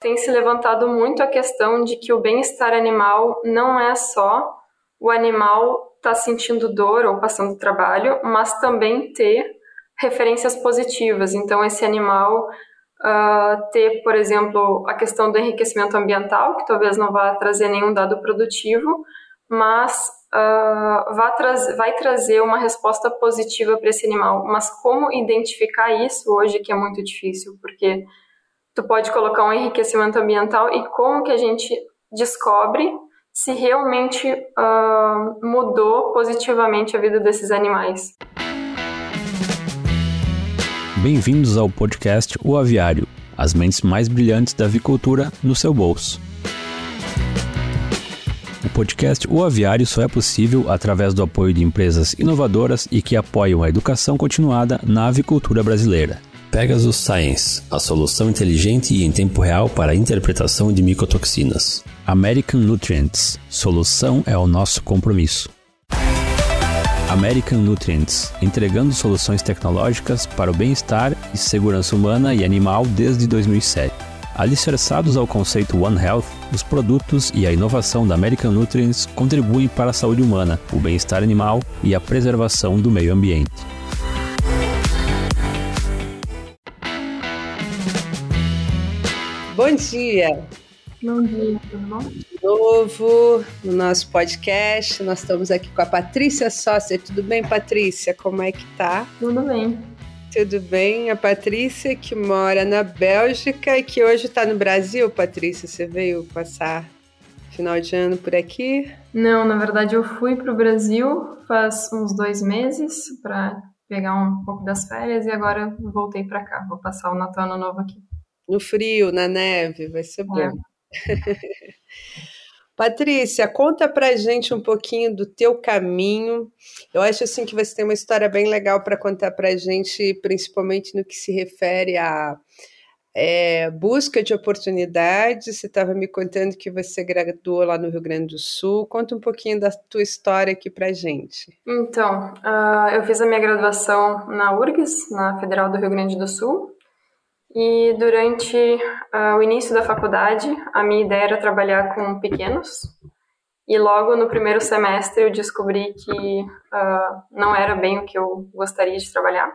Tem se levantado muito a questão de que o bem-estar animal não é só o animal estar tá sentindo dor ou passando trabalho, mas também ter referências positivas. Então, esse animal uh, ter, por exemplo, a questão do enriquecimento ambiental, que talvez não vá trazer nenhum dado produtivo, mas uh, vai, tra vai trazer uma resposta positiva para esse animal. Mas como identificar isso hoje que é muito difícil, porque tu pode colocar um enriquecimento ambiental e como que a gente descobre se realmente uh, mudou positivamente a vida desses animais. Bem-vindos ao podcast O Aviário, as mentes mais brilhantes da avicultura no seu bolso. O podcast O Aviário só é possível através do apoio de empresas inovadoras e que apoiam a educação continuada na avicultura brasileira. Pegasus Science, a solução inteligente e em tempo real para a interpretação de micotoxinas. American Nutrients, solução é o nosso compromisso. American Nutrients, entregando soluções tecnológicas para o bem-estar e segurança humana e animal desde 2007. Alicerçados ao conceito One Health, os produtos e a inovação da American Nutrients contribuem para a saúde humana, o bem-estar animal e a preservação do meio ambiente. Dia! Bom dia, tudo bom? De novo no nosso podcast. Nós estamos aqui com a Patrícia Sócia. Tudo bem, Patrícia? Como é que tá? Tudo bem. Tudo bem. A Patrícia que mora na Bélgica e que hoje está no Brasil. Patrícia, você veio passar final de ano por aqui? Não, na verdade eu fui para o Brasil faz uns dois meses para pegar um pouco das férias e agora voltei para cá. Vou passar o Natal Ano Novo aqui. No frio, na neve, vai ser bom. É. Patrícia, conta pra gente um pouquinho do teu caminho. Eu acho assim que você tem uma história bem legal para contar pra gente, principalmente no que se refere à é, busca de oportunidades. Você estava me contando que você graduou lá no Rio Grande do Sul. Conta um pouquinho da tua história aqui pra gente. Então, uh, eu fiz a minha graduação na URGS, na Federal do Rio Grande do Sul, e durante uh, o início da faculdade, a minha ideia era trabalhar com pequenos. E logo no primeiro semestre eu descobri que uh, não era bem o que eu gostaria de trabalhar.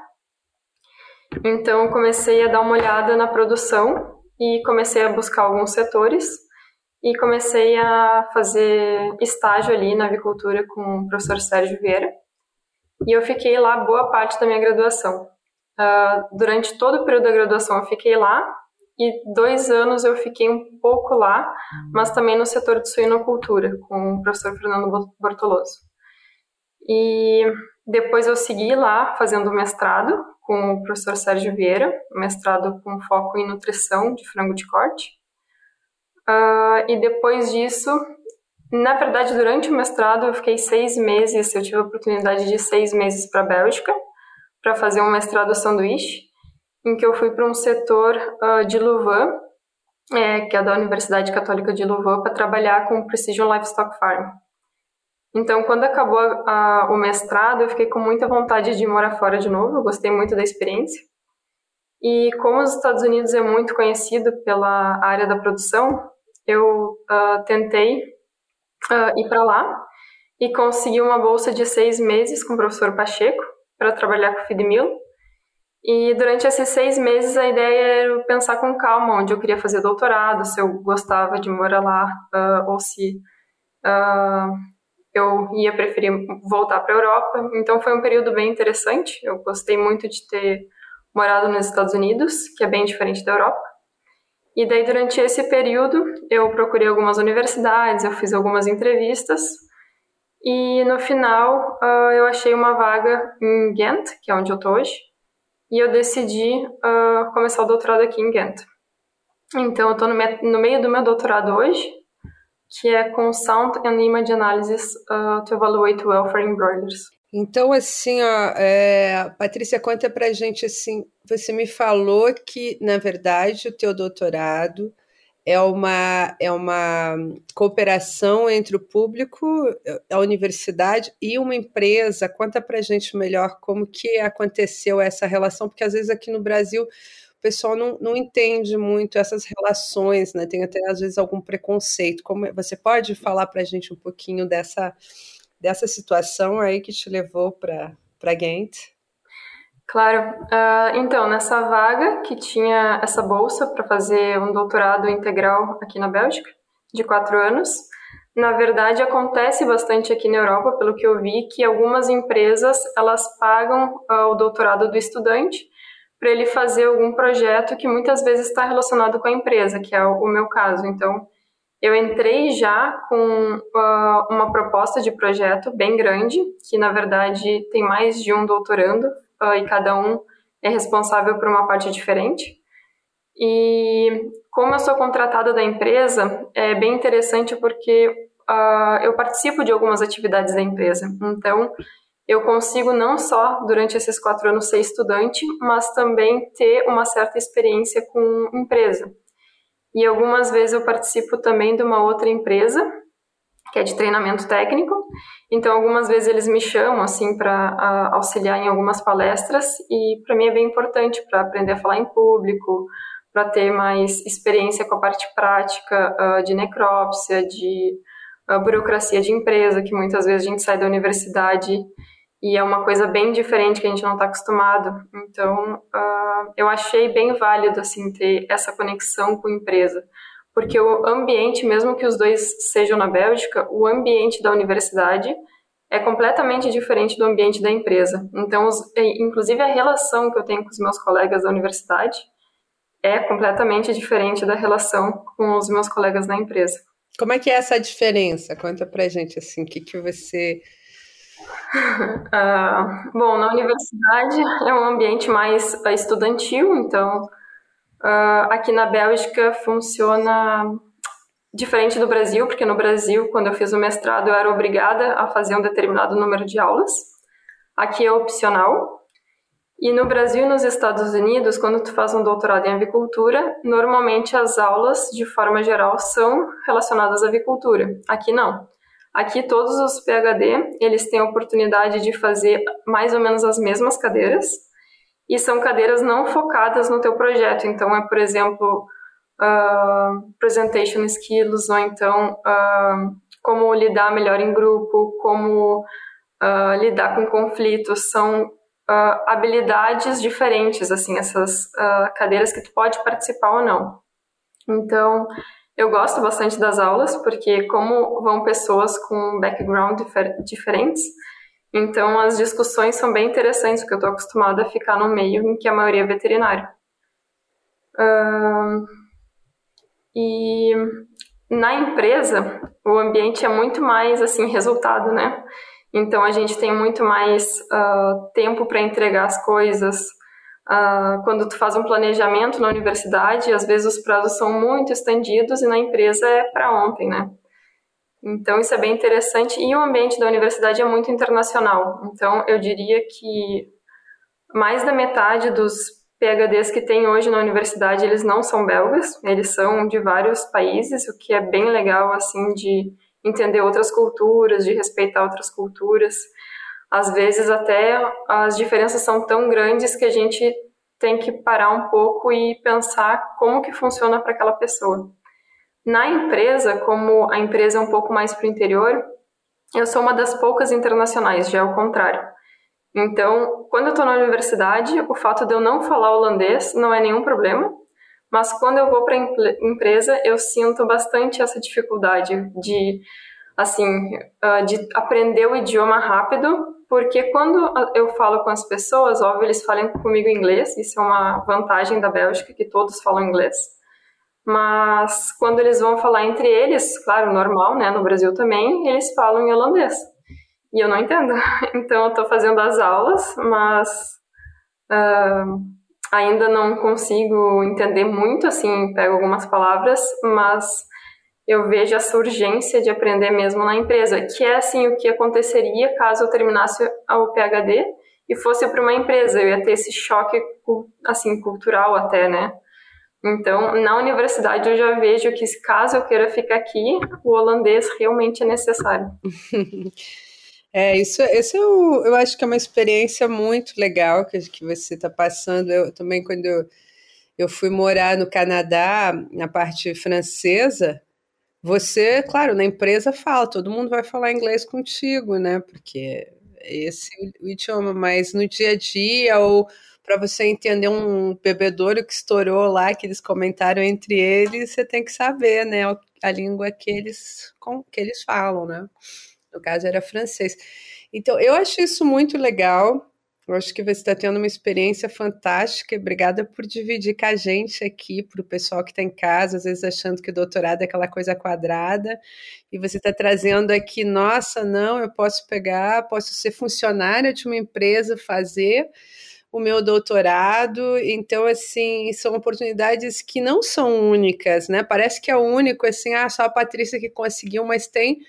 Então comecei a dar uma olhada na produção e comecei a buscar alguns setores e comecei a fazer estágio ali na avicultura com o professor Sérgio Vieira. E eu fiquei lá boa parte da minha graduação. Uh, durante todo o período da graduação eu fiquei lá e dois anos eu fiquei um pouco lá, mas também no setor de suinocultura com o professor Fernando Bortoloso. E depois eu segui lá fazendo mestrado com o professor Sérgio Vieira, mestrado com foco em nutrição de frango de corte. Uh, e depois disso, na verdade, durante o mestrado eu fiquei seis meses, eu tive a oportunidade de seis meses para a Bélgica, para fazer um mestrado sanduíche, em que eu fui para um setor uh, de Louvain, é, que é da Universidade Católica de Louvain, para trabalhar com Precision Livestock Farm. Então, quando acabou a, o mestrado, eu fiquei com muita vontade de morar fora de novo, eu gostei muito da experiência. E como os Estados Unidos é muito conhecido pela área da produção, eu uh, tentei uh, ir para lá e consegui uma bolsa de seis meses com o professor Pacheco, para trabalhar com o Feedmill. E durante esses seis meses a ideia era pensar com calma onde eu queria fazer doutorado, se eu gostava de morar lá uh, ou se uh, eu ia preferir voltar para a Europa. Então foi um período bem interessante. Eu gostei muito de ter morado nos Estados Unidos, que é bem diferente da Europa. E daí durante esse período eu procurei algumas universidades, eu fiz algumas entrevistas e no final uh, eu achei uma vaga em Ghent, que é onde eu tô hoje, e eu decidi uh, começar o doutorado aqui em Ghent. Então eu estou no, no, meio do meu doutorado hoje, que é com Sound and Image Analysis uh, to Evaluate Welfare in Broilers. Então, assim, ó, é, Patrícia, conta pra gente, assim, você me falou que, na verdade, o teu doutorado é uma, é uma cooperação entre o público, a universidade e uma empresa. Conta para gente melhor como que aconteceu essa relação, porque às vezes aqui no Brasil o pessoal não, não entende muito essas relações, né? Tem até às vezes algum preconceito. Como você pode falar para gente um pouquinho dessa dessa situação aí que te levou para para Ghent? Claro. Uh, então, nessa vaga que tinha essa bolsa para fazer um doutorado integral aqui na Bélgica, de quatro anos, na verdade acontece bastante aqui na Europa, pelo que eu vi, que algumas empresas elas pagam uh, o doutorado do estudante para ele fazer algum projeto que muitas vezes está relacionado com a empresa, que é o meu caso. Então, eu entrei já com uh, uma proposta de projeto bem grande, que na verdade tem mais de um doutorando uh, e cada um é responsável por uma parte diferente. E como eu sou contratada da empresa, é bem interessante porque uh, eu participo de algumas atividades da empresa. Então, eu consigo não só durante esses quatro anos ser estudante, mas também ter uma certa experiência com empresa. E algumas vezes eu participo também de uma outra empresa, que é de treinamento técnico. Então, algumas vezes eles me chamam assim para auxiliar em algumas palestras e para mim é bem importante para aprender a falar em público, para ter mais experiência com a parte prática uh, de necrópsia, de uh, burocracia de empresa, que muitas vezes a gente sai da universidade e é uma coisa bem diferente que a gente não está acostumado. Então, uh, eu achei bem válido assim ter essa conexão com a empresa, porque o ambiente, mesmo que os dois sejam na Bélgica, o ambiente da universidade é completamente diferente do ambiente da empresa. Então, os, inclusive a relação que eu tenho com os meus colegas da universidade é completamente diferente da relação com os meus colegas na empresa. Como é que é essa diferença? Conta pra gente assim, o que, que você Uh, bom, na universidade é um ambiente mais uh, estudantil, então uh, aqui na Bélgica funciona diferente do Brasil, porque no Brasil, quando eu fiz o mestrado, eu era obrigada a fazer um determinado número de aulas. Aqui é opcional. E no Brasil e nos Estados Unidos, quando tu faz um doutorado em avicultura, normalmente as aulas, de forma geral, são relacionadas à avicultura. Aqui não. Aqui todos os PhD, eles têm a oportunidade de fazer mais ou menos as mesmas cadeiras, e são cadeiras não focadas no teu projeto. Então, é, por exemplo, uh, presentation skills, ou então uh, como lidar melhor em grupo, como uh, lidar com conflitos. São habilidades diferentes, assim, essas cadeiras que tu pode participar ou não. Então, eu gosto bastante das aulas, porque como vão pessoas com background difer diferentes, então as discussões são bem interessantes, porque eu estou acostumada a ficar no meio em que a maioria é veterinário. Uh, e na empresa, o ambiente é muito mais, assim, resultado, né? Então a gente tem muito mais uh, tempo para entregar as coisas, Uh, quando tu faz um planejamento na universidade, às vezes os prazos são muito estendidos e na empresa é para ontem, né? Então isso é bem interessante e o ambiente da universidade é muito internacional. Então eu diria que mais da metade dos PhDs que tem hoje na universidade eles não são belgas, eles são de vários países, o que é bem legal assim de entender outras culturas, de respeitar outras culturas às vezes até as diferenças são tão grandes que a gente tem que parar um pouco e pensar como que funciona para aquela pessoa. Na empresa, como a empresa é um pouco mais para o interior, eu sou uma das poucas internacionais, já é o contrário. Então, quando eu estou na universidade, o fato de eu não falar holandês não é nenhum problema, mas quando eu vou para a empresa, eu sinto bastante essa dificuldade de, assim, ah, de aprender o idioma rápido porque quando eu falo com as pessoas, óbvio, eles falam comigo inglês, isso é uma vantagem da Bélgica, que todos falam inglês. Mas quando eles vão falar entre eles, claro, normal, né, no Brasil também, eles falam em holandês. E eu não entendo. Então eu estou fazendo as aulas, mas uh, ainda não consigo entender muito, assim, pego algumas palavras, mas eu vejo essa urgência de aprender mesmo na empresa, que é assim o que aconteceria caso eu terminasse o PhD e fosse para uma empresa, eu ia ter esse choque assim cultural até, né? Então, na universidade eu já vejo que caso eu queira ficar aqui, o holandês realmente é necessário. É, isso, isso eu, eu acho que é uma experiência muito legal que, que você está passando. Eu também, quando eu eu fui morar no Canadá, na parte francesa, você, claro, na empresa fala, todo mundo vai falar inglês contigo, né? Porque esse é o idioma, mas no dia a dia ou para você entender um bebedouro que estourou lá, que eles comentaram entre eles, você tem que saber, né, a língua que eles, que eles falam, né? No caso era francês. Então, eu acho isso muito legal. Eu acho que você está tendo uma experiência fantástica. Obrigada por dividir com a gente aqui, para o pessoal que está em casa, às vezes achando que o doutorado é aquela coisa quadrada, e você está trazendo aqui, nossa, não, eu posso pegar, posso ser funcionária de uma empresa, fazer o meu doutorado. Então, assim, são oportunidades que não são únicas, né? Parece que é único, assim, ah, só a Patrícia que conseguiu, mas tem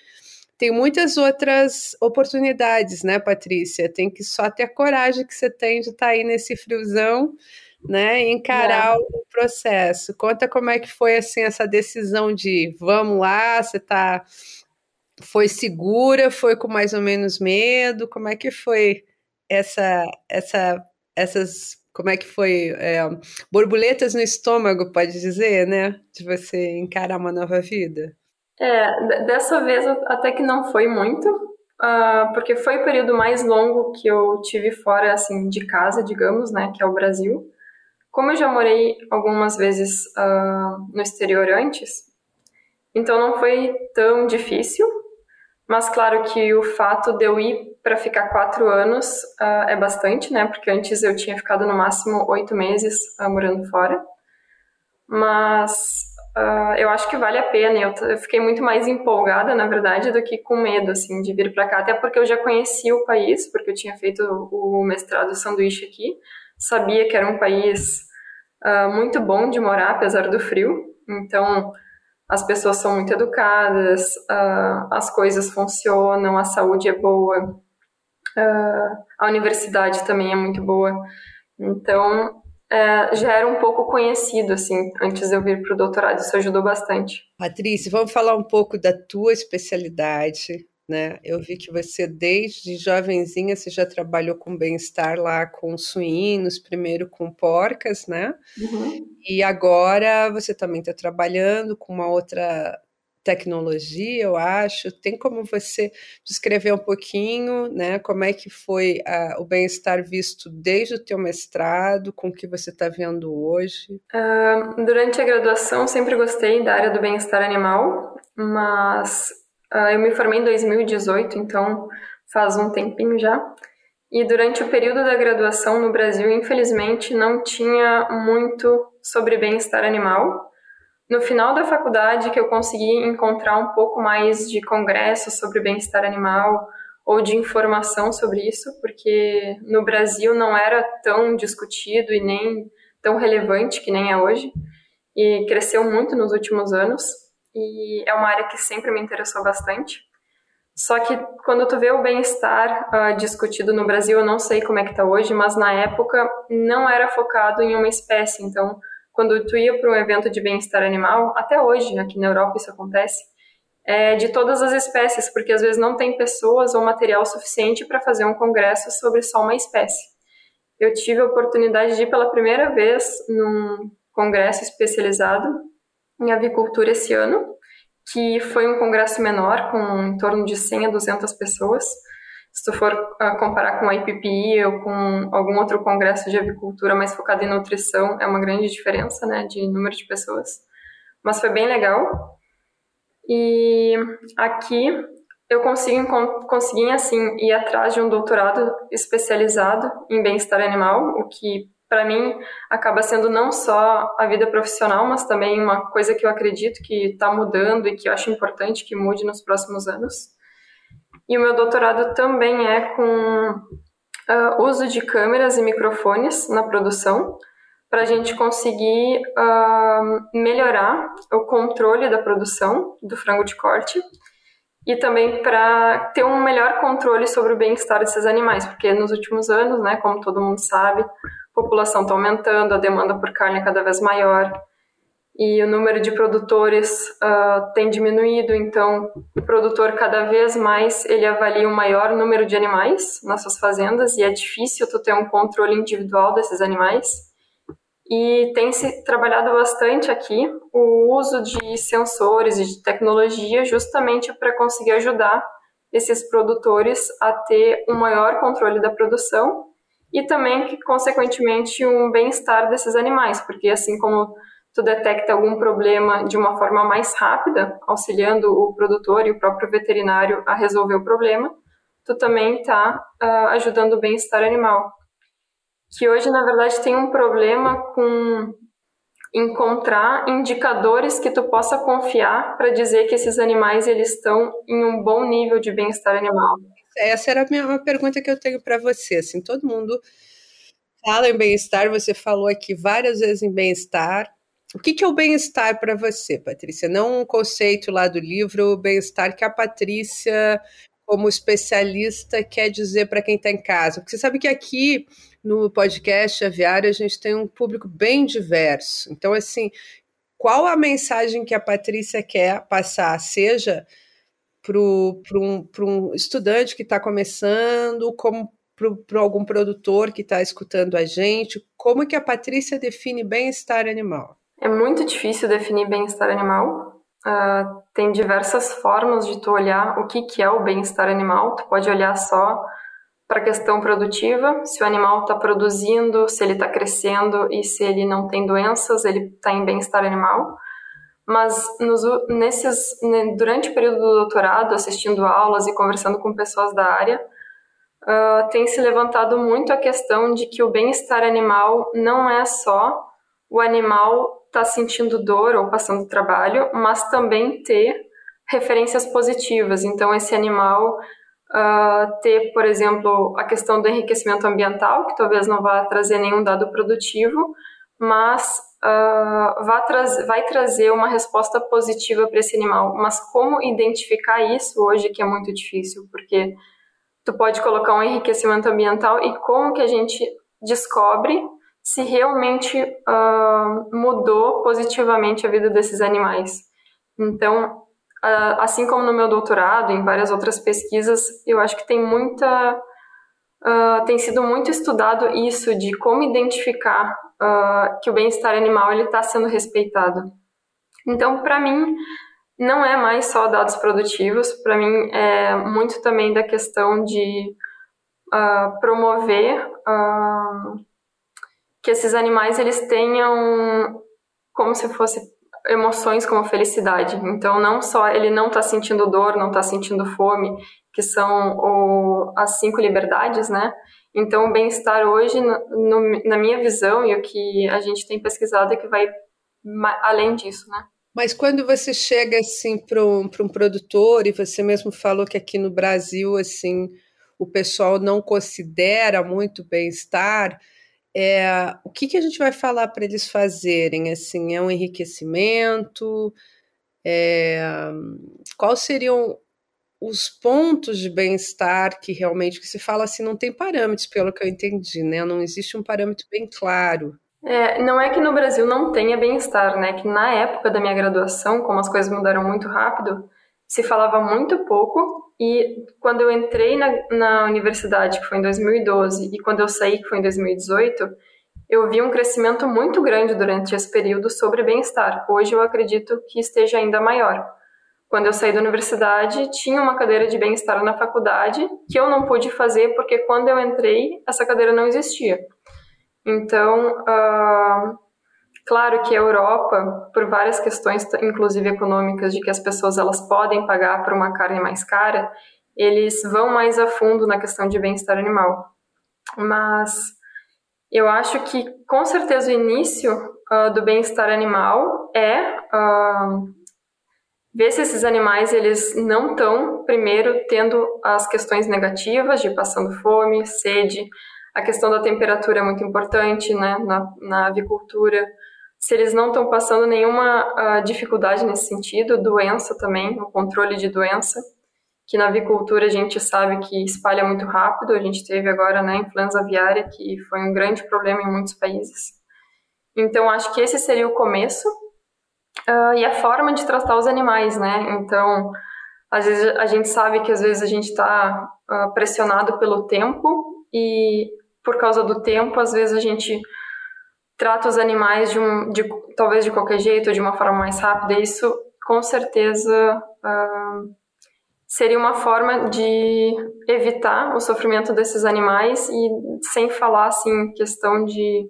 tem muitas outras oportunidades, né, Patrícia? Tem que só ter a coragem que você tem de estar tá aí nesse friozão, né, e encarar é. o processo. Conta como é que foi assim essa decisão de vamos lá, você tá foi segura, foi com mais ou menos medo, como é que foi essa essa essas como é que foi é, borboletas no estômago, pode dizer, né, de você encarar uma nova vida? É, dessa vez até que não foi muito, uh, porque foi o período mais longo que eu tive fora, assim, de casa, digamos, né, que é o Brasil. Como eu já morei algumas vezes uh, no exterior antes, então não foi tão difícil, mas claro que o fato de eu ir para ficar quatro anos uh, é bastante, né, porque antes eu tinha ficado no máximo oito meses morando fora. Mas Uh, eu acho que vale a pena. Eu, eu, fiquei muito mais empolgada, na verdade, do que com medo, assim, de vir para cá. Até porque eu já conhecia o país, porque eu tinha feito o, mestrado sanduíche aqui. Sabia que era um país uh, muito bom de morar, apesar do frio. Então, as pessoas são muito educadas, uh, as coisas funcionam, a saúde é boa, a universidade também é muito boa. Então, é, já era um pouco conhecido, assim, antes de eu vir para o doutorado. Isso ajudou bastante. Patrícia, vamos falar um pouco da tua especialidade, né? Eu vi que você, desde jovenzinha, você já trabalhou com bem-estar lá com suínos, primeiro com porcas, né? Uhum. E agora você também está trabalhando com uma outra tecnologia, eu acho. Tem como você descrever um pouquinho, né, como é que foi o bem-estar visto desde o teu mestrado, com o que você está vendo hoje? Uh, durante a graduação, sempre gostei da área do bem-estar animal, mas uh, eu me formei em 2018, então faz um tempinho já. E durante o período da graduação no Brasil, infelizmente, não tinha muito sobre bem-estar animal. No final da faculdade que eu consegui encontrar um pouco mais de congressos sobre bem-estar animal ou de informação sobre isso, porque no Brasil não era tão discutido e nem tão relevante que nem é hoje, e cresceu muito nos últimos anos, e é uma área que sempre me interessou bastante. Só que quando tu vê o bem-estar uh, discutido no Brasil, eu não sei como é que está hoje, mas na época não era focado em uma espécie, então quando tu ia para um evento de bem-estar animal, até hoje, aqui na Europa isso acontece, é de todas as espécies, porque às vezes não tem pessoas ou material suficiente para fazer um congresso sobre só uma espécie. Eu tive a oportunidade de ir pela primeira vez num congresso especializado em avicultura esse ano, que foi um congresso menor, com em torno de 100 a 200 pessoas, se tu for uh, comparar com a IPPI ou com algum outro congresso de avicultura mais focado em nutrição, é uma grande diferença, né, de número de pessoas. Mas foi bem legal. E aqui eu consegui, consegui assim, ir atrás de um doutorado especializado em bem-estar animal, o que para mim acaba sendo não só a vida profissional, mas também uma coisa que eu acredito que está mudando e que eu acho importante que mude nos próximos anos. E o meu doutorado também é com uh, uso de câmeras e microfones na produção, para a gente conseguir uh, melhorar o controle da produção do frango de corte e também para ter um melhor controle sobre o bem-estar desses animais, porque nos últimos anos, né, como todo mundo sabe, a população está aumentando, a demanda por carne é cada vez maior e o número de produtores uh, tem diminuído, então o produtor cada vez mais ele avalia um maior número de animais nas suas fazendas e é difícil tu ter um controle individual desses animais. E tem se trabalhado bastante aqui o uso de sensores e de tecnologia justamente para conseguir ajudar esses produtores a ter um maior controle da produção e também que consequentemente um bem-estar desses animais, porque assim como tu detecta algum problema de uma forma mais rápida, auxiliando o produtor e o próprio veterinário a resolver o problema, tu também está uh, ah, ajudando o bem-estar animal que hoje, na verdade, tem um problema com encontrar indicadores que tu possa confiar para dizer que esses animais eles estão em um bom nível de bem-estar animal. Essa era a minha uma pergunta que eu tenho para você. Assim, todo mundo fala em bem-estar, você falou aqui várias vezes em bem-estar. O que, que é o bem-estar para você, Patrícia? Não um conceito lá do livro, o bem-estar que a Patrícia, como especialista, quer dizer para quem está em casa. Porque você sabe que aqui no podcast Aviário a gente tem um público bem diverso. Então, assim, qual a mensagem que a Patrícia quer passar, seja para um, um estudante que está começando, como para algum produtor que está escutando a gente, como que a Patrícia define bem-estar animal? É muito difícil definir bem-estar animal. Uh, tem diversas formas de tu olhar o que, que é o bem-estar animal. Tu pode olhar só para a questão produtiva, se o animal está produzindo, se ele está crescendo e se ele não tem doenças, ele está em bem-estar animal. Mas nos, nesses, durante o período do doutorado, assistindo aulas e conversando com pessoas da área, uh, tem se levantado muito a questão de que o bem-estar animal não é só o animal estar tá sentindo dor ou passando trabalho, mas também ter referências positivas. Então, esse animal uh, ter, por exemplo, a questão do enriquecimento ambiental, que talvez não vá trazer nenhum dado produtivo, mas uh, vai, tra vai trazer uma resposta positiva para esse animal. Mas como identificar isso hoje que é muito difícil, porque tu pode colocar um enriquecimento ambiental e como que a gente descobre se realmente uh, mudou positivamente a vida desses animais. Então, Uh, assim como no meu doutorado, em várias outras pesquisas, eu acho que tem muita. Uh, tem sido muito estudado isso de como identificar que o bem-estar animal está sendo respeitado. Então, para mim, não é mais só dados produtivos, para mim é muito também da questão de promover que esses animais eles tenham como se fosse emoções como felicidade. Então, não só ele não está sentindo dor, não está sentindo fome, que são o, as cinco liberdades, né? Então, o bem-estar hoje, no, na minha visão e o que a gente tem pesquisado, é que vai além disso, né? Mas quando você chega assim para um, um produtor e você mesmo falou que aqui no Brasil assim o pessoal não considera muito bem-estar, é, o que, que a gente vai falar para eles fazerem? Assim, é um enriquecimento? É, quais seriam os pontos de bem-estar que realmente que se fala assim não tem parâmetros, pelo que eu entendi, né? Não existe um parâmetro bem claro. É, não é que no Brasil não tenha bem-estar, né? Que na época da minha graduação, como as coisas mudaram muito rápido, se falava muito pouco e quando eu entrei na, na universidade, que foi em 2012, e quando eu saí, que foi em 2018, eu vi um crescimento muito grande durante esse período sobre bem-estar. Hoje eu acredito que esteja ainda maior. Quando eu saí da universidade, tinha uma cadeira de bem-estar na faculdade que eu não pude fazer porque quando eu entrei, essa cadeira não existia. Então, uh, Claro que a Europa, por várias questões, inclusive econômicas, de que as pessoas elas podem pagar por uma carne mais cara, eles vão mais a fundo na questão de bem-estar animal. Mas eu acho que, com certeza, o início uh, do bem-estar animal é uh, ver se esses animais eles não estão, primeiro, tendo as questões negativas de passando fome, sede, a questão da temperatura é muito importante né, na, na avicultura, se eles não estão passando nenhuma uh, dificuldade nesse sentido, doença também, o controle de doença, que na avicultura a gente sabe que espalha muito rápido, a gente teve agora né, a influenza aviária, que foi um grande problema em muitos países. Então, acho que esse seria o começo, uh, e a forma de tratar os animais, né? Então, às vezes a gente sabe que às vezes a gente está uh, pressionado pelo tempo, e por causa do tempo, às vezes a gente trata os animais de um, de, talvez de qualquer jeito, de uma forma mais rápida, isso com certeza uh, seria uma forma de evitar o sofrimento desses animais e sem falar assim questão de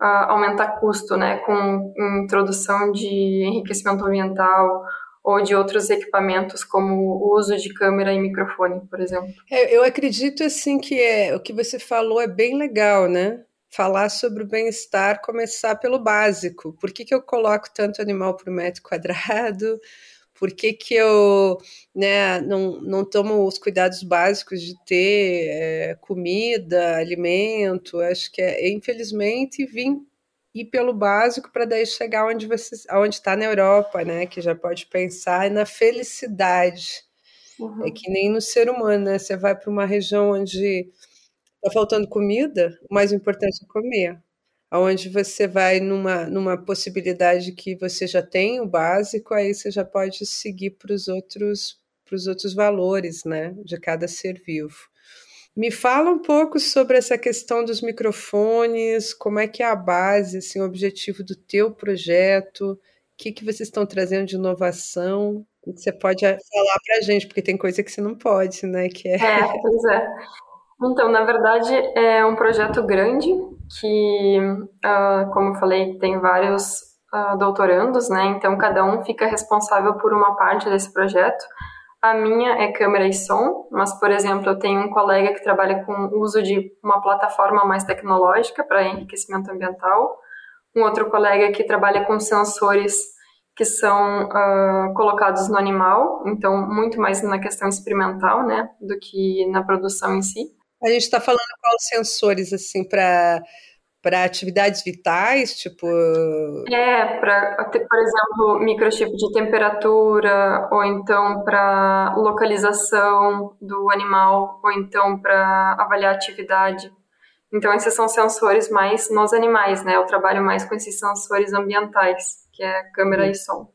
uh, aumentar custo, né, com introdução de enriquecimento ambiental ou de outros equipamentos como o uso de câmera e microfone, por exemplo. É, eu acredito assim que é, o que você falou é bem legal, né? Falar sobre o bem-estar, começar pelo básico. Por que, que eu coloco tanto animal por metro quadrado? Por que, que eu né, não, não tomo os cuidados básicos de ter é, comida, alimento? Acho que é, infelizmente, vim ir pelo básico para daí chegar onde você onde está na Europa, né? Que já pode pensar na felicidade. Uhum. É que nem no ser humano, né? Você vai para uma região onde está faltando comida, o mais importante é comer. Onde você vai numa, numa possibilidade que você já tem o básico, aí você já pode seguir para os outros, outros valores né, de cada ser vivo. Me fala um pouco sobre essa questão dos microfones, como é que é a base, assim, o objetivo do teu projeto, o que, que vocês estão trazendo de inovação, o que você pode falar para a gente, porque tem coisa que você não pode, né? Que é... é, pois é. Então, na verdade, é um projeto grande que, uh, como eu falei, tem vários uh, doutorandos, né? Então, cada um fica responsável por uma parte desse projeto. A minha é câmera e som, mas, por exemplo, eu tenho um colega que trabalha com o uso de uma plataforma mais tecnológica para enriquecimento ambiental, um outro colega que trabalha com sensores que são uh, colocados no animal, então muito mais na questão experimental, né, do que na produção em si. A gente está falando quais sensores assim para para atividades vitais, tipo. É, para, por exemplo, microchip de temperatura, ou então para localização do animal, ou então para avaliar atividade. Então, esses são sensores mais nos animais, né? Eu trabalho mais com esses sensores ambientais, que é câmera e som.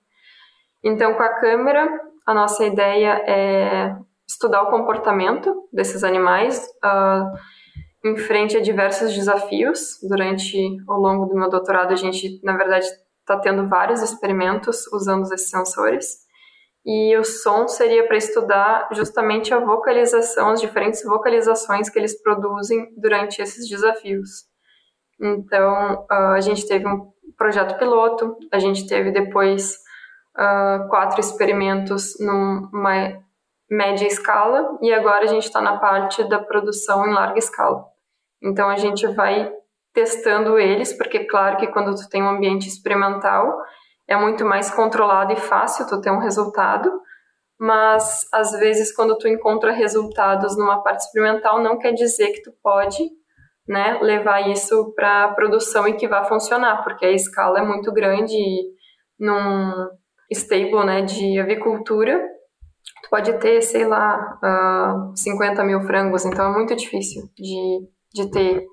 Então, com a câmera, a nossa ideia é estudar o comportamento desses animais. Uh, em frente a diversos desafios. Durante ao longo do meu doutorado, a gente, na verdade, está tendo vários experimentos usando esses sensores. E o som seria para estudar justamente a vocalização, as diferentes vocalizações que eles produzem durante esses desafios. Então, uh, a gente teve um projeto piloto, a gente teve depois uh, quatro experimentos numa média escala e agora a gente está na parte da produção em larga escala. Então a gente vai testando eles, porque claro que quando tu tem um ambiente experimental é muito mais controlado e fácil tu ter um resultado, mas às vezes quando tu encontra resultados numa parte experimental não quer dizer que tu pode, né, levar isso para produção e que vai funcionar, porque a escala é muito grande e num stable, né, de avicultura tu pode ter, sei lá, uh, ah, 50 mil frangos, então é muito difícil de de ter,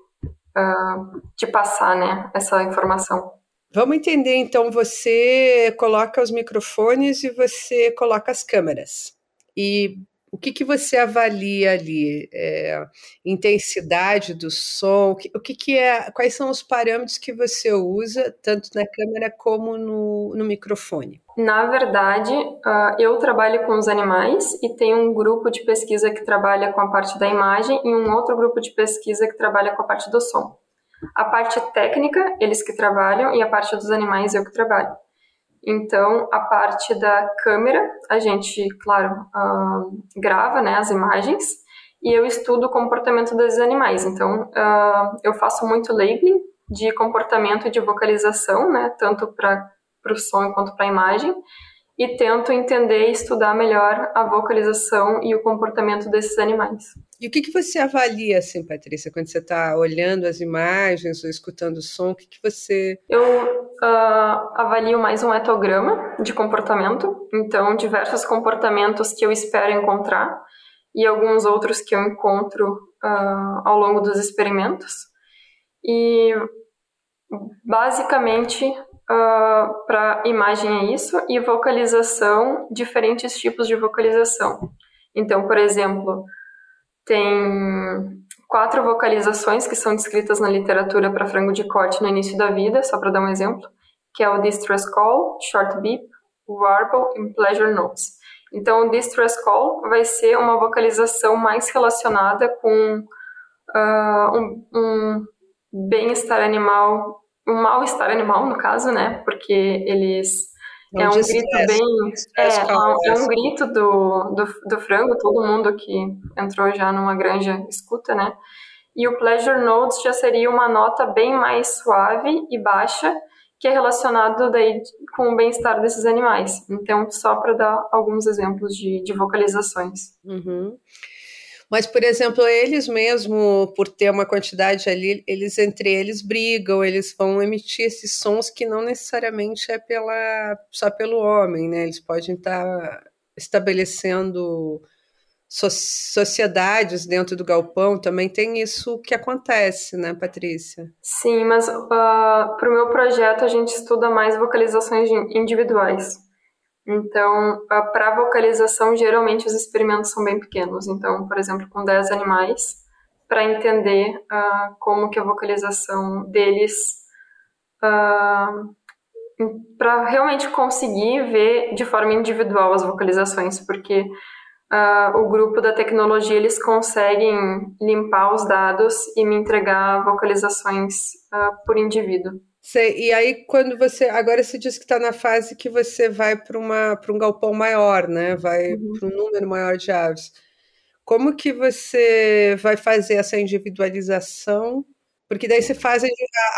uh, de passar, né, essa informação. Vamos entender, então, você coloca os microfones e você coloca as câmeras. E o que, que você avalia ali? É, intensidade do som? O que, o que, que é? Quais são os parâmetros que você usa, tanto na câmera como no, no microfone? Na verdade, uh, eu trabalho com os animais e tem um grupo de pesquisa que trabalha com a parte da imagem e um outro grupo de pesquisa que trabalha com a parte do som. A parte técnica, eles que trabalham, e a parte dos animais, eu que trabalho. Então, a parte da câmera, a gente, claro, uh, grava né, as imagens e eu estudo o comportamento dos animais. Então, uh, eu faço muito labeling de comportamento e de vocalização, né, tanto para para o som quanto para a imagem e tento entender e estudar melhor a vocalização e o comportamento desses animais. E o que, que você avalia, assim, Patrícia, quando você está olhando as imagens ou escutando o som? O que, que você. Eu uh, avalio mais um etograma de comportamento, então, diversos comportamentos que eu espero encontrar e alguns outros que eu encontro uh, ao longo dos experimentos. E basicamente Uh, ah, para imagem é isso, e vocalização, diferentes tipos de vocalização. Então, por exemplo, tem quatro vocalizações que são descritas na literatura para frango de corte no início da vida, só para dar um exemplo, que é o distress call, short beep, warble e pleasure notes. Então, o distress call vai ser uma vocalização mais relacionada com uh, um, um bem-estar animal, um mal-estar animal, no caso, né? Porque eles é, é um grito bem. É, é, um grito do, do, do, frango, todo mundo que entrou já numa granja escuta, né? E o Pleasure Notes já seria uma nota bem mais suave e baixa, que é relacionado daí com o bem-estar desses animais. Então, só para dar alguns exemplos de, de vocalizações. Uhum. Mas, por exemplo, eles mesmo, por ter uma quantidade ali, eles entre eles brigam, eles vão emitir esses sons que não necessariamente é pela, só pelo homem, né? Eles podem estar estabelecendo so sociedades dentro do galpão, também tem isso que acontece, né, Patrícia? Sim, mas uh, para o meu projeto a gente estuda mais vocalizações individuais. Então, para vocalização, geralmente os experimentos são bem pequenos. Então, por exemplo, com 10 animais, para entender uh, como que a vocalização deles, uh, ah, para realmente conseguir ver de forma individual as vocalizações, porque uh, o grupo da tecnologia eles conseguem limpar os dados e me entregar vocalizações por indivíduo. Sei, e aí quando você. Agora você diz que está na fase que você vai para um galpão maior, né? Vai uhum. para um número maior de aves. Como que você vai fazer essa individualização? Porque daí você faz a,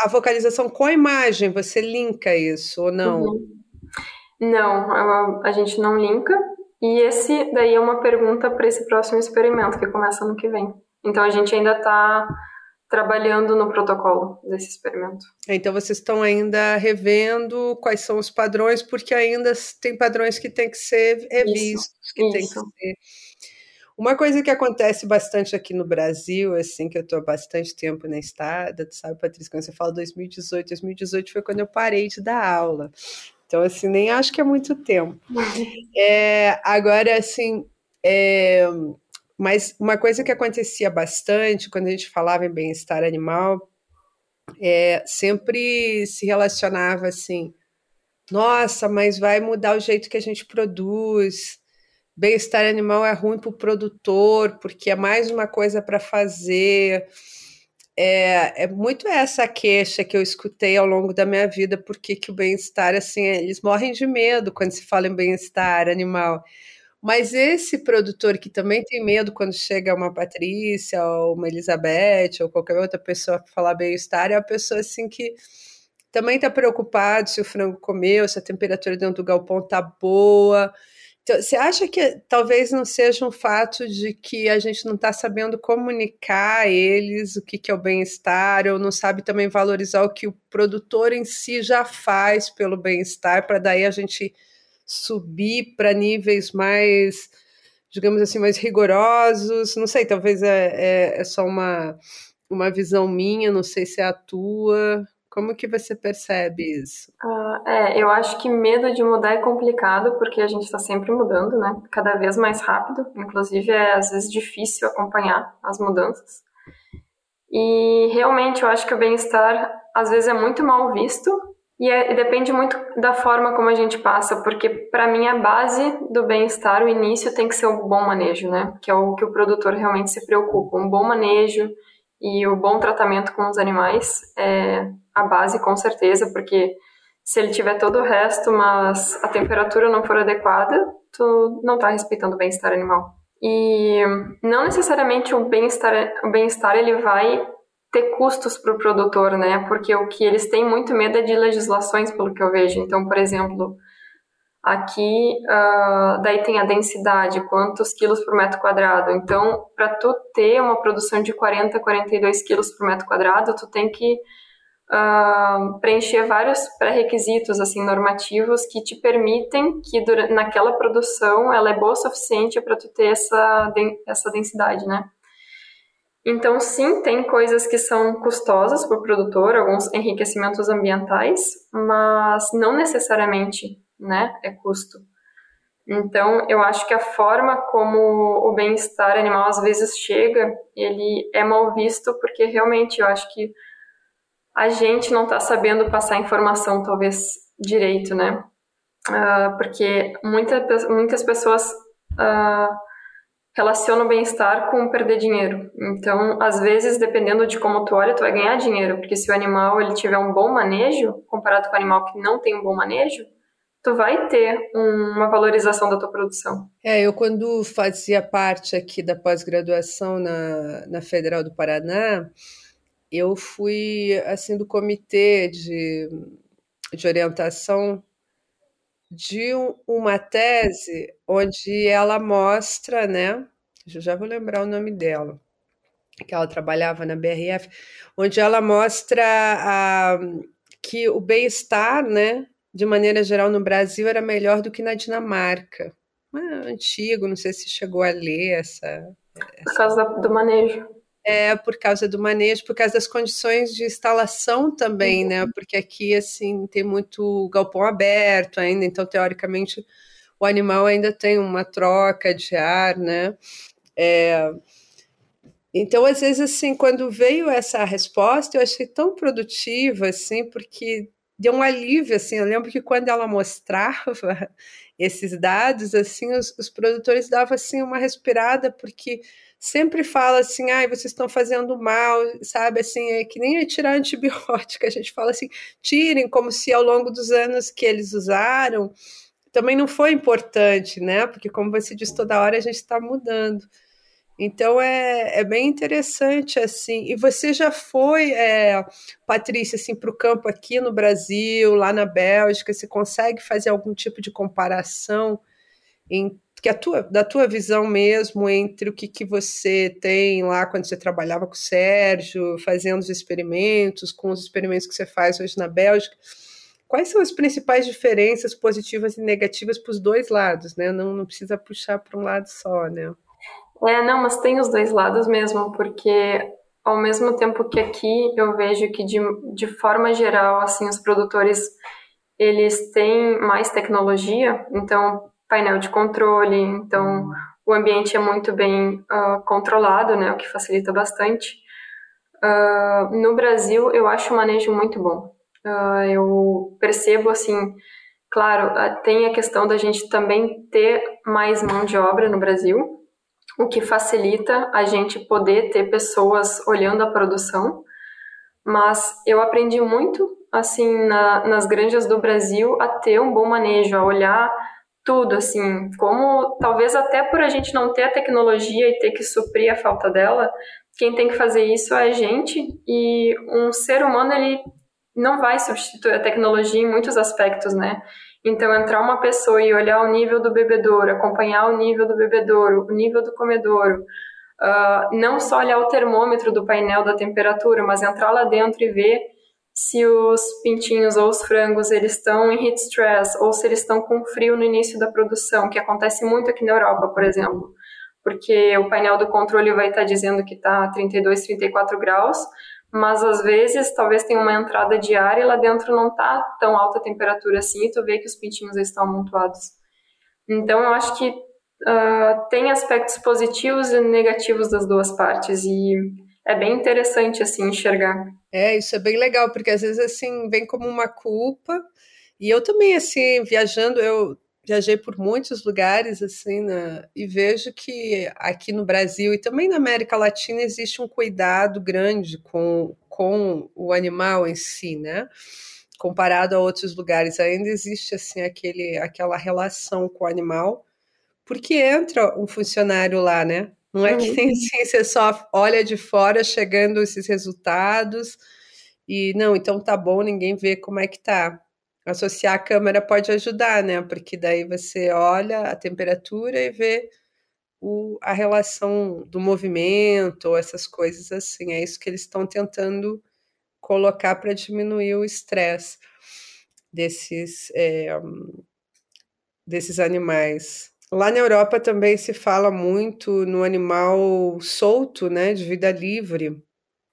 a vocalização com a imagem, você linka isso ou não? Uhum. Não, a, a gente não linka. E esse daí é uma pergunta para esse próximo experimento que começa ano que vem. Então a gente ainda está trabalhando no protocolo desse experimento. Então vocês estão ainda revendo quais são os padrões, porque ainda tem padrões que têm que ser revistos, isso, que tem que ser. Uma coisa que acontece bastante aqui no Brasil, assim, que eu estou há bastante tempo na estrada, tu sabe, Patrícia, quando você fala 2018, 2018 foi quando eu parei de dar aula. Então, assim, nem acho que é muito tempo. É, agora, assim, é, mas uma coisa que acontecia bastante quando a gente falava em bem-estar animal, é, sempre se relacionava assim: nossa, mas vai mudar o jeito que a gente produz. Bem-estar animal é ruim para o produtor, porque é mais uma coisa para fazer. É, é, muito essa queixa que eu escutei ao longo da minha vida, porque que o bem-estar, assim, eles morrem de medo quando se fala em bem-estar animal. Mas esse produtor que também tem medo quando chega uma Patrícia ou uma Elizabeth ou qualquer outra pessoa falar bem-estar, é a pessoa assim que também está preocupado se o frango comeu, se a temperatura dentro do galpão está boa. Então, você acha que talvez não seja um fato de que a gente não está sabendo comunicar a eles o que, que é o bem-estar, ou não sabe também valorizar o que o produtor em si já faz pelo bem-estar, para daí a gente subir para níveis mais, digamos assim, mais rigorosos. Não sei, talvez é, é, é, só uma, uma visão minha, não sei se é a tua. Como que você percebe isso? Uh, é, eu acho que medo de mudar é complicado, porque a gente está sempre mudando, né? Cada vez mais rápido. Inclusive, é às vezes difícil acompanhar as mudanças. E realmente eu acho que o bem-estar às vezes é muito mal visto e, é, e, depende muito da forma como a gente passa, porque para mim a base do bem-estar, o início tem que ser o bom manejo, né? Que é o que o produtor realmente se preocupa. Um bom manejo e o bom tratamento com os animais é a base, com certeza, porque se ele tiver todo o resto, mas a temperatura não for adequada, tu não está respeitando o bem-estar animal. E não necessariamente o bem-estar, o bem-estar ele vai ter custos para o produtor, né? Porque o que eles têm muito medo é de legislações, pelo que eu vejo. Então, por exemplo, aqui uh, daí tem a densidade, quantos quilos por metro quadrado. Então, para tu ter uma produção de 40, 42 quilos por metro quadrado, tu tem que uh, preencher vários pré-requisitos assim normativos que te permitem que durante, naquela produção ela é boa o suficiente para tu ter essa, essa densidade, né? Então, sim, tem coisas que são custosas para o produtor, alguns enriquecimentos ambientais, mas não necessariamente né, é custo. Então, eu acho que a forma como o bem-estar animal às vezes chega, ele é mal visto porque realmente eu acho que a gente não está sabendo passar informação talvez direito, né? Uh, porque muita, muitas pessoas uh, relacionam o bem-estar com perder dinheiro. Então, às vezes, dependendo de como tu olha, tu vai ganhar dinheiro, porque se o animal ele tiver um bom manejo, comparado com o animal que não tem um bom manejo, tu vai ter uma valorização da tua produção. É, eu quando fazia parte aqui da pós-graduação na, na Federal do Paraná, eu fui assim do comitê de, de orientação de uma tese onde ela mostra, né? Eu já vou lembrar o nome dela, que ela trabalhava na BRF, onde ela mostra a, que o bem-estar, né, de maneira geral no Brasil era melhor do que na Dinamarca. É antigo, não sei se chegou a ler essa. essa... Por causa do manejo. É, por causa do manejo, por causa das condições de instalação também, né? uhum. Porque aqui, assim, tem muito galpão aberto ainda, então, teoricamente, o animal ainda tem uma troca de ar, né? É... Então, às vezes, assim, quando veio essa resposta, eu achei tão produtiva, assim, porque deu um alívio, assim, eu lembro que quando ela mostrava esses dados, assim, os, os produtores davam, assim, uma respirada, porque sempre fala assim, ai, vocês estão fazendo mal, sabe? Assim, é que nem tirar antibiótico, a gente fala assim, tirem, como se ao longo dos anos que eles usaram, também não foi importante, né? Porque, como você diz, toda hora a gente está mudando. Então é, é bem interessante assim. E você já foi, é, Patrícia, assim, para o campo aqui no Brasil, lá na Bélgica? Você consegue fazer algum tipo de comparação em que a tua, da tua visão mesmo entre o que, que você tem lá quando você trabalhava com o Sérgio, fazendo os experimentos, com os experimentos que você faz hoje na Bélgica, quais são as principais diferenças positivas e negativas para os dois lados, né? Não, não precisa puxar para um lado só, né? É, não, mas tem os dois lados mesmo, porque ao mesmo tempo que aqui eu vejo que de, de forma geral, assim, os produtores eles têm mais tecnologia, então painel de controle, então o ambiente é muito bem uh, controlado, né, o que facilita bastante. Uh, no Brasil, eu acho o manejo muito bom. Uh, eu percebo, assim, claro, tem a questão da gente também ter mais mão de obra no Brasil, o que facilita a gente poder ter pessoas olhando a produção, mas eu aprendi muito, assim, na, nas granjas do Brasil a ter um bom manejo, a olhar tudo, assim, como talvez até por a gente não ter a tecnologia e ter que suprir a falta dela, quem tem que fazer isso é a gente e um ser humano ele não vai substituir a tecnologia em muitos aspectos, né? Então entrar uma pessoa e olhar o nível do bebedouro, acompanhar o nível do bebedouro, o nível do comedouro, uh, não só olhar o termômetro do painel da temperatura, mas entrar lá dentro e ver se os pintinhos ou os frangos eles estão em heat stress ou se eles estão com frio no início da produção, que acontece muito aqui na Europa, por exemplo, porque o painel do controle vai estar dizendo que está 32, 34 graus, mas às vezes talvez tenha uma entrada de ar e lá dentro não está tão alta temperatura assim e tu vê que os pintinhos estão amontoados. Então eu acho que uh, tem aspectos positivos e negativos das duas partes e é bem interessante assim enxergar. É, isso é bem legal, porque às vezes assim vem como uma culpa. E eu também assim, viajando, eu viajei por muitos lugares assim, né, e vejo que aqui no Brasil e também na América Latina existe um cuidado grande com, com o animal em si, né? Comparado a outros lugares, ainda existe assim aquele, aquela relação com o animal, porque entra um funcionário lá, né? Não é que nem assim, você só olha de fora chegando esses resultados e não, então tá bom, ninguém vê como é que tá. Associar a câmera pode ajudar, né? Porque daí você olha a temperatura e vê o, a relação do movimento, ou essas coisas assim. É isso que eles estão tentando colocar para diminuir o estresse desses, é, desses animais. Lá na Europa também se fala muito no animal solto, né, de vida livre,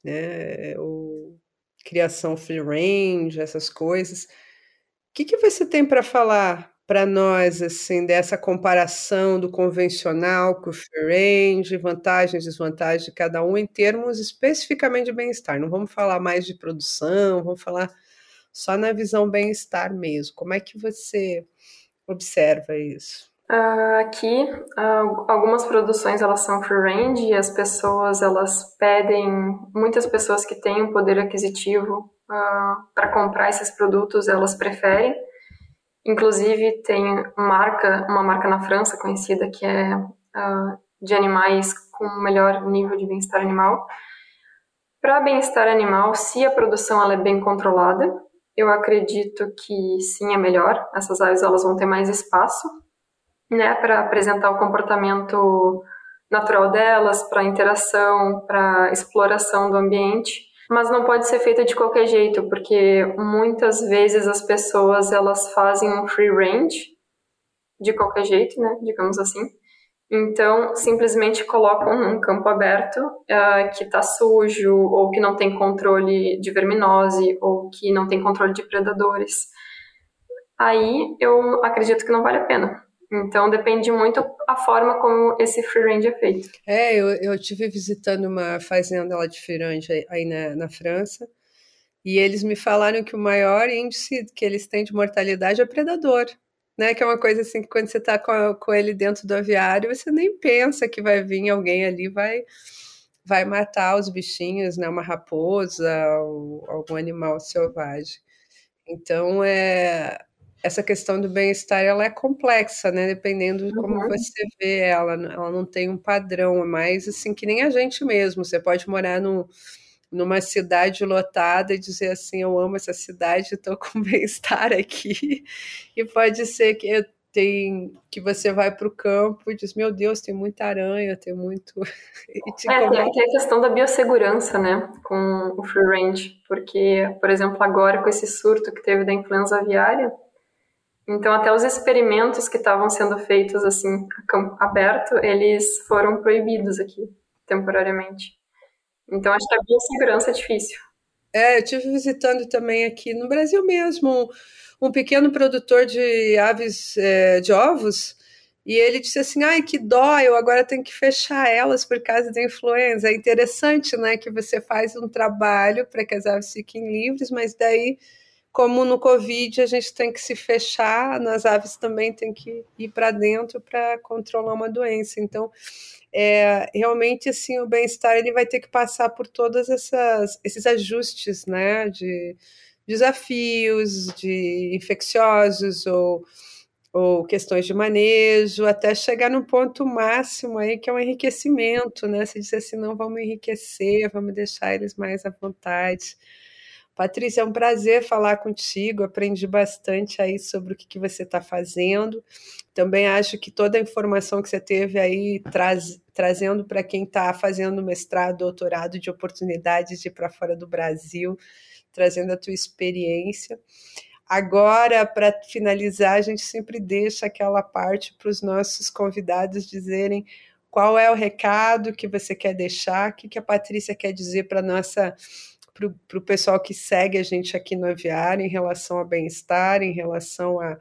né, criação free range, essas coisas. O que, que você tem para falar para nós assim dessa comparação do convencional com o free range, vantagens e desvantagens de cada um em termos especificamente de bem-estar. Não vamos falar mais de produção, vamos falar só na visão bem-estar mesmo. Como é que você observa isso? Uh, aqui, uh, algumas produções elas são free range e as pessoas elas pedem, muitas pessoas que têm um poder aquisitivo uh, ah, para comprar esses produtos elas preferem. Inclusive tem marca, uma marca na França conhecida que é de animais com melhor nível de bem-estar animal. Para bem-estar animal, se a produção ela é bem controlada, eu acredito que sim é melhor. Essas aves elas vão ter mais espaço né, para apresentar o comportamento natural delas, para interação, para exploração do ambiente, mas não pode ser feita de qualquer jeito, porque muitas vezes as pessoas elas fazem um free range de qualquer jeito, né, digamos assim. Então, simplesmente colocam num campo aberto uh, que está sujo, ou que não tem controle de verminose, ou que não tem controle de predadores. Aí eu acredito que não vale a pena. Então depende muito a forma como esse free range é feito. É, eu, eu tive visitando uma fazenda lá de free range aí na, na França e eles me falaram que o maior índice que eles têm de mortalidade é predador. Né, que é uma coisa assim que quando você está com, com ele dentro do aviário, você nem pensa que vai vir alguém ali vai vai matar os bichinhos, né, uma raposa ou algum animal selvagem. Então é essa questão do bem-estar ela é complexa, né? Dependendo de como uhum. você vê ela, ela não tem um padrão, é mais assim que nem a gente mesmo. Você pode morar no, numa cidade lotada e dizer assim, eu amo essa cidade, estou com bem-estar aqui. E pode ser que tem que você vai para o campo e diz, meu Deus, tem muita aranha, tem muito. é, tem, tem a questão da biossegurança, né, com o free range, porque, por exemplo, agora com esse surto que teve da influenza aviária, então, até os experimentos que estavam sendo feitos assim, a campo aberto, eles foram proibidos aqui, temporariamente. Então, acho que a biossegurança é difícil. É, eu estive visitando também aqui no Brasil mesmo um, um pequeno produtor de aves é, de ovos, e ele disse assim: ai, que dó, eu agora tenho que fechar elas por causa da influenza. É interessante, né, que você faz um trabalho para que as aves fiquem livres, mas daí como no Covid a gente tem que se fechar, nas aves também tem que ir para dentro para controlar uma doença. Então, é, realmente assim o bem-estar ele vai ter que passar por todos esses ajustes, né, de desafios, de infecciosos ou ou questões de manejo, até chegar no ponto máximo aí, que é o um enriquecimento, né? Se diz assim, não, vamos enriquecer, vamos deixar eles mais à vontade. Patrícia, é um prazer falar contigo, aprendi bastante aí sobre o que, que você está fazendo. Também acho que toda a informação que você teve aí traz, trazendo para quem está fazendo mestrado, doutorado, de oportunidades de ir para fora do Brasil, trazendo a tua experiência. Agora, para finalizar, a gente sempre deixa aquela parte para os nossos convidados dizerem qual é o recado que você quer deixar, o que, que a Patrícia quer dizer para a nossa para o pessoal que segue a gente aqui no Aviário em relação ao bem-estar, em relação a,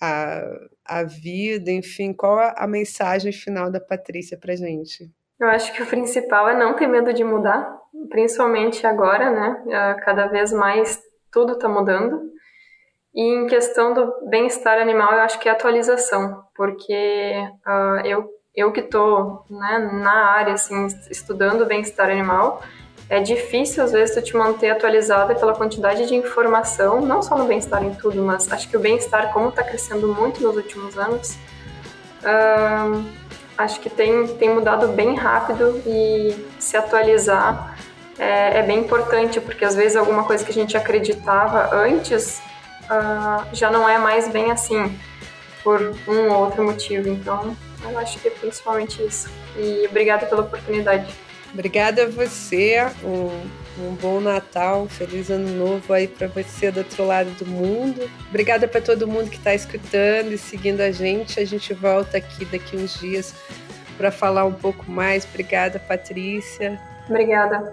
a, a, vida, enfim, qual a, a mensagem final da Patrícia para a gente? Eu acho que o principal é não ter medo de mudar, principalmente agora, né? Ah, cada vez mais tudo está mudando. E em questão do bem-estar animal, eu acho que é atualização, porque uh, eu, eu que estou né, na área, assim, estudando bem-estar animal, é difícil às vezes tu te manter atualizada pela quantidade de informação, não só no bem-estar em tudo, mas acho que o bem-estar, como está crescendo muito nos últimos anos, acho que tem, tem mudado bem rápido e se atualizar é, é, bem importante, porque às vezes alguma coisa que a gente acreditava antes uh, já não é mais bem assim, por um ou outro motivo. Então, eu acho que é principalmente isso. E obrigada pela oportunidade. Obrigada a você. Um, um bom Natal, um feliz ano novo aí para você do outro lado do mundo. Obrigada para todo mundo que está escutando e seguindo a gente. A gente volta aqui daqui uns dias para falar um pouco mais. Obrigada, Patrícia. Obrigada.